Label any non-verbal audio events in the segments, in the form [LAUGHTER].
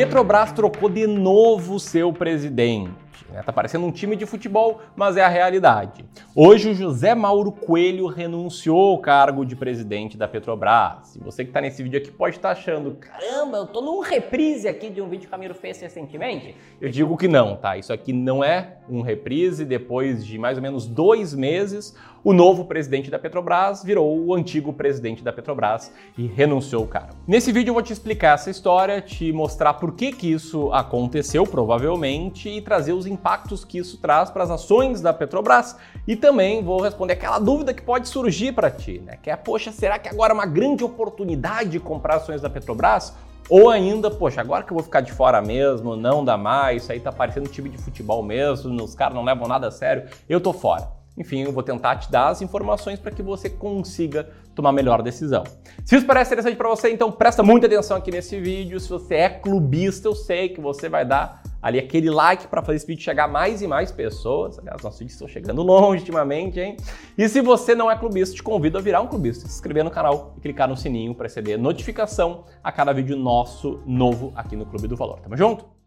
Petrobras trocou de novo seu presidente. Né? Tá parecendo um time de futebol, mas é a realidade. Hoje o José Mauro Coelho renunciou ao cargo de presidente da Petrobras. E você que está nesse vídeo aqui pode estar tá achando, caramba, eu tô num reprise aqui de um vídeo que o Camilo fez recentemente. Eu digo que não, tá? Isso aqui não é um reprise. Depois de mais ou menos dois meses, o novo presidente da Petrobras virou o antigo presidente da Petrobras e renunciou o cargo. Nesse vídeo eu vou te explicar essa história, te mostrar por que, que isso aconteceu, provavelmente, e trazer os impactos que isso traz para as ações da Petrobras e também vou responder aquela dúvida que pode surgir para ti, né? Que é, poxa, será que agora é uma grande oportunidade de comprar ações da Petrobras? Ou ainda, poxa, agora que eu vou ficar de fora mesmo, não dá mais, isso aí tá parecendo um time de futebol mesmo, os caras não levam nada a sério, eu tô fora. Enfim, eu vou tentar te dar as informações para que você consiga tomar melhor decisão. Se isso parece interessante para você, então presta muita atenção aqui nesse vídeo. Se você é clubista, eu sei que você vai dar ali aquele like para fazer esse vídeo chegar mais e mais pessoas. Aliás, nossos vídeos estão chegando longe ultimamente, hein? E se você não é clubista, te convido a virar um clubista, se inscrever no canal e clicar no sininho para receber notificação a cada vídeo nosso novo aqui no Clube do Valor. Tamo junto?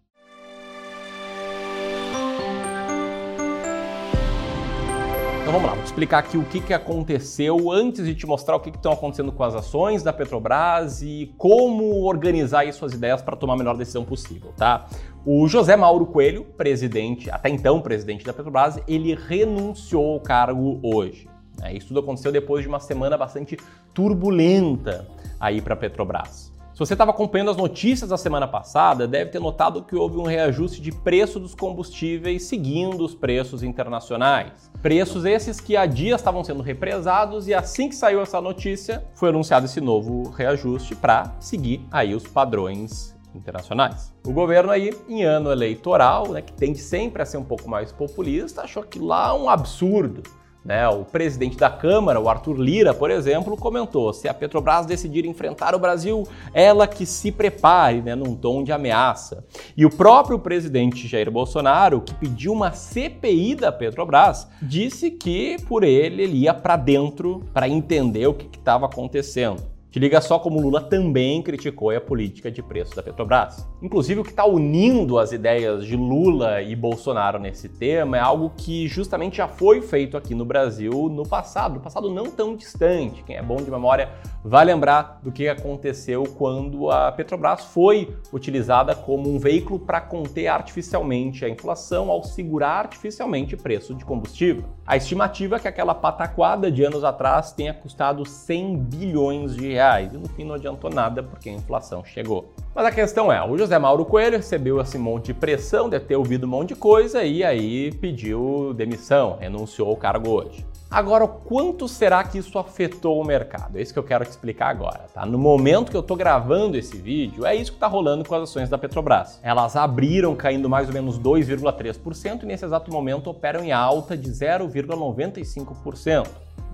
Então vamos lá, vou explicar aqui o que, que aconteceu antes de te mostrar o que estão acontecendo com as ações da Petrobras e como organizar aí suas ideias para tomar a melhor decisão possível, tá? O José Mauro Coelho, presidente, até então presidente da Petrobras, ele renunciou ao cargo hoje. Né? Isso tudo aconteceu depois de uma semana bastante turbulenta aí para a Petrobras. Se você estava acompanhando as notícias da semana passada, deve ter notado que houve um reajuste de preço dos combustíveis seguindo os preços internacionais. Preços esses que há dias estavam sendo represados e assim que saiu essa notícia, foi anunciado esse novo reajuste para seguir aí os padrões internacionais. O governo aí, em ano eleitoral, né, que tende sempre a ser um pouco mais populista, achou que lá um absurdo né? O presidente da Câmara, o Arthur Lira, por exemplo, comentou: se a Petrobras decidir enfrentar o Brasil, ela que se prepare, né, num tom de ameaça. E o próprio presidente Jair Bolsonaro, que pediu uma CPI da Petrobras, disse que por ele ele ia para dentro para entender o que estava acontecendo. Te liga só como Lula também criticou a política de preço da Petrobras. Inclusive, o que está unindo as ideias de Lula e Bolsonaro nesse tema é algo que justamente já foi feito aqui no Brasil no passado, no passado não tão distante. Quem é bom de memória vai lembrar do que aconteceu quando a Petrobras foi utilizada como um veículo para conter artificialmente a inflação ao segurar artificialmente o preço de combustível. A estimativa é que aquela pataquada de anos atrás tenha custado 100 bilhões de reais reais. E no fim não adiantou nada porque a inflação chegou. Mas a questão é, o José Mauro Coelho recebeu esse monte de pressão, deve ter ouvido um monte de coisa e aí pediu demissão, renunciou ao cargo hoje. Agora, quanto será que isso afetou o mercado? É isso que eu quero te explicar agora, tá? No momento que eu estou gravando esse vídeo, é isso que está rolando com as ações da Petrobras. Elas abriram caindo mais ou menos 2,3% e nesse exato momento operam em alta de 0,95%.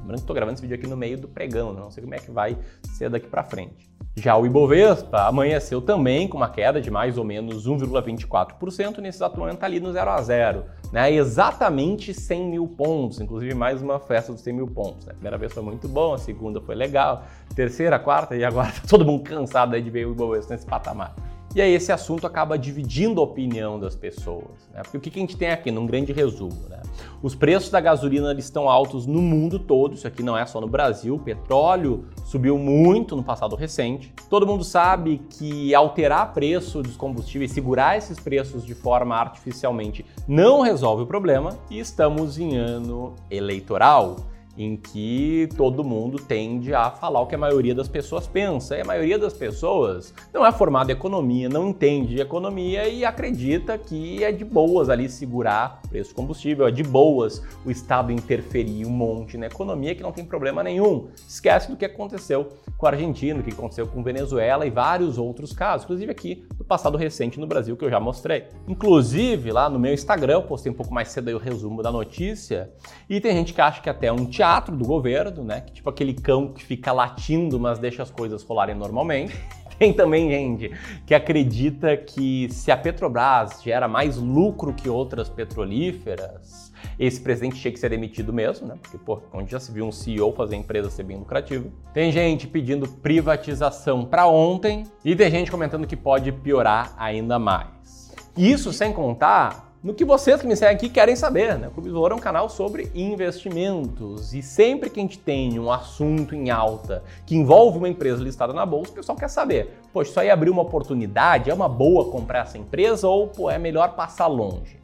Lembrando que estou gravando esse vídeo aqui no meio do pregão, né? não sei como é que vai ser daqui para frente. Já o Ibovespa amanheceu também com uma queda de mais ou menos 1,24%, nesse exato momento tá ali no 0 a 0, né? exatamente 100 mil pontos, inclusive mais uma festa dos 100 mil pontos. Né? A primeira vez foi muito bom, a segunda foi legal, terceira, quarta e agora [LAUGHS] tá todo mundo cansado de ver o Ibovespa nesse patamar. E aí esse assunto acaba dividindo a opinião das pessoas. Né? Porque o que a gente tem aqui, num grande resumo? Né? Os preços da gasolina estão altos no mundo todo, isso aqui não é só no Brasil. O petróleo subiu muito no passado recente. Todo mundo sabe que alterar preço dos combustíveis, segurar esses preços de forma artificialmente, não resolve o problema. E estamos em ano eleitoral em que todo mundo tende a falar o que a maioria das pessoas pensa. E a maioria das pessoas não é formada em economia, não entende de economia e acredita que é de boas ali segurar preço do combustível, é de boas o Estado interferir um monte na economia que não tem problema nenhum. Esquece do que aconteceu com a Argentina, o que aconteceu com Venezuela e vários outros casos, inclusive aqui passado recente no Brasil que eu já mostrei. Inclusive, lá no meu Instagram, eu postei um pouco mais cedo aí o resumo da notícia, e tem gente que acha que até um teatro teatro do governo, né? Que, tipo aquele cão que fica latindo, mas deixa as coisas rolarem normalmente. [LAUGHS] Tem também gente que acredita que se a Petrobras gera mais lucro que outras petrolíferas, esse presidente tinha que ser demitido mesmo, né? Porque, pô, onde já se viu um CEO fazer a empresa ser bem lucrativa. Tem gente pedindo privatização para ontem e tem gente comentando que pode piorar ainda mais. Isso sem contar no que vocês que me seguem aqui querem saber. Né? O Clube Valor é um canal sobre investimentos e sempre que a gente tem um assunto em alta que envolve uma empresa listada na bolsa, o pessoal quer saber, poxa, isso aí abriu uma oportunidade, é uma boa comprar essa empresa ou pô, é melhor passar longe?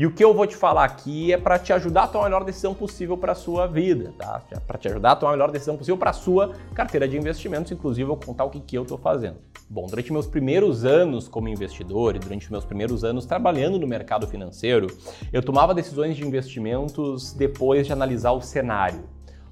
E o que eu vou te falar aqui é para te ajudar a tomar a melhor decisão possível para a sua vida, tá? Para te ajudar a tomar a melhor decisão possível para a sua carteira de investimentos, inclusive eu vou contar o que, que eu estou fazendo. Bom, durante meus primeiros anos como investidor e durante meus primeiros anos trabalhando no mercado financeiro, eu tomava decisões de investimentos depois de analisar o cenário.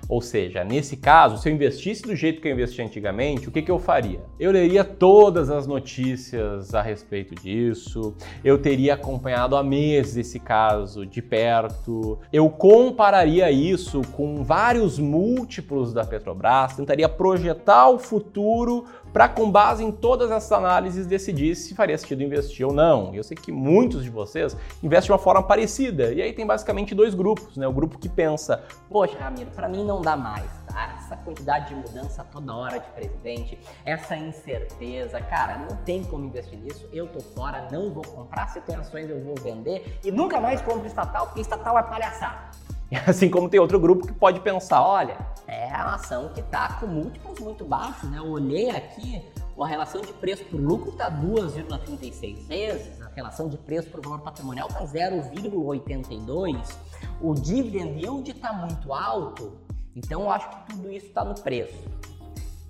Ou seja, nesse caso, se eu investisse do jeito que eu investi antigamente, o que, que eu faria? Eu leria todas as notícias a respeito disso, eu teria acompanhado há meses esse caso de perto, eu compararia isso com vários múltiplos da Petrobras, tentaria projetar o futuro para, com base em todas essas análises, decidir se faria sentido investir ou não. Eu sei que muitos de vocês investem de uma forma parecida, e aí tem basicamente dois grupos, né? O grupo que pensa, poxa, para mim não dá mais, tá? Essa quantidade de mudança toda hora de presidente, essa incerteza, cara, não tem como investir nisso, eu tô fora, não vou comprar, se tem ações eu vou vender e nunca mais compro estatal, porque estatal é palhaçada. [LAUGHS] Assim como tem outro grupo que pode pensar, olha, é uma ação que está com múltiplos muito baixos, né? Eu olhei aqui, a relação de preço por lucro está 2,36 vezes, a relação de preço por valor patrimonial está 0,82, o dividend yield está muito alto, então eu acho que tudo isso está no preço.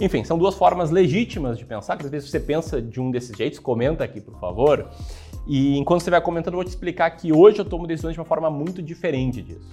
Enfim, são duas formas legítimas de pensar, que às vezes você pensa de um desses jeitos, comenta aqui, por favor. E enquanto você vai comentando, eu vou te explicar que hoje eu tomo decisões de uma forma muito diferente disso.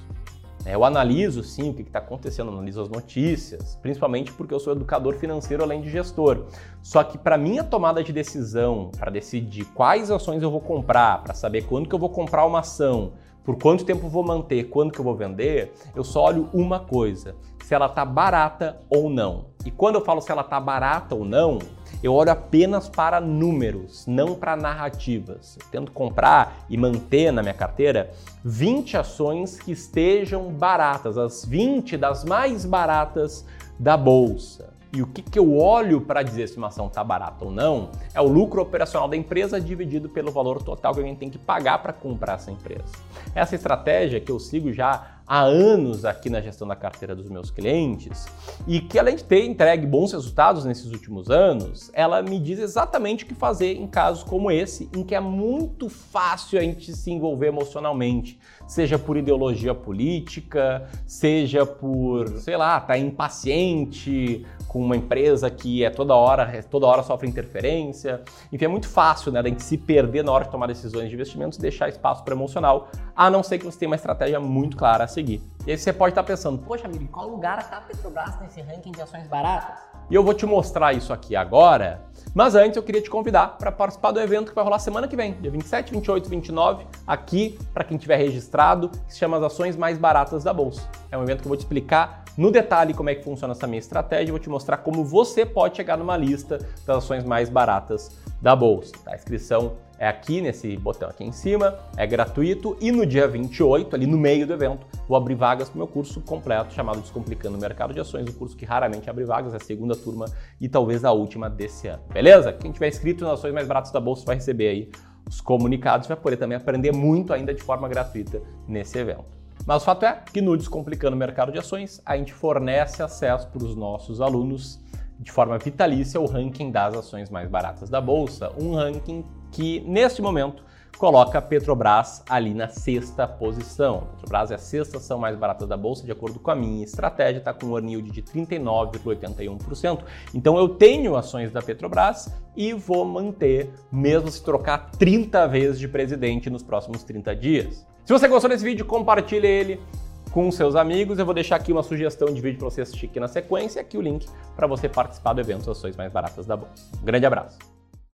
É, eu analiso sim o que está acontecendo, analiso as notícias, principalmente porque eu sou educador financeiro além de gestor. Só que para minha tomada de decisão, para decidir quais ações eu vou comprar, para saber quando que eu vou comprar uma ação, por quanto tempo vou manter, quando que eu vou vender, eu só olho uma coisa, se ela está barata ou não. E quando eu falo se ela está barata ou não, eu olho apenas para números, não para narrativas. Eu tento comprar e manter na minha carteira 20 ações que estejam baratas, as 20 das mais baratas da bolsa. E o que, que eu olho para dizer se uma ação está barata ou não é o lucro operacional da empresa dividido pelo valor total que alguém tem que pagar para comprar essa empresa. Essa estratégia que eu sigo já há anos aqui na gestão da carteira dos meus clientes e que além de ter entregue bons resultados nesses últimos anos, ela me diz exatamente o que fazer em casos como esse, em que é muito fácil a gente se envolver emocionalmente, seja por ideologia política, seja por, sei lá, tá impaciente com uma empresa que é toda hora, toda hora sofre interferência. Enfim, é muito fácil, né, a gente se perder na hora de tomar decisões de investimentos e deixar espaço para emocional, a não ser que você tenha uma estratégia muito clara seguir. E aí você pode estar pensando, poxa, amigo, em qual lugar está a Petrobras nesse ranking de ações baratas? E eu vou te mostrar isso aqui agora, mas antes eu queria te convidar para participar do evento que vai rolar semana que vem, dia 27, 28 e 29, aqui para quem tiver registrado, que se chama As Ações Mais Baratas da Bolsa. É um evento que eu vou te explicar no detalhe como é que funciona essa minha estratégia, vou te mostrar como você pode chegar numa lista das ações mais baratas da bolsa. Tá? A inscrição é aqui nesse botão aqui em cima, é gratuito e no dia 28, ali no meio do evento, vou abrir vagas para o meu curso completo chamado Descomplicando o Mercado de Ações, um curso que raramente abre vagas, é a segunda turma e talvez a última desse ano. Beleza? Quem tiver inscrito nas ações mais baratas da bolsa vai receber aí os comunicados, vai poder também aprender muito ainda de forma gratuita nesse evento. Mas o fato é que no Descomplicando o Mercado de Ações, a gente fornece acesso para os nossos alunos de forma vitalícia o ranking das ações mais baratas da bolsa, um ranking que neste momento coloca a Petrobras ali na sexta posição. A Petrobras é a sexta ação mais barata da bolsa, de acordo com a minha estratégia, está com um earn de 39,81%. Então eu tenho ações da Petrobras e vou manter, mesmo se trocar 30 vezes de presidente nos próximos 30 dias. Se você gostou desse vídeo, compartilhe ele com seus amigos. Eu vou deixar aqui uma sugestão de vídeo para você assistir aqui na sequência e aqui o link para você participar do evento Ações Mais Baratas da Bolsa. Um grande abraço!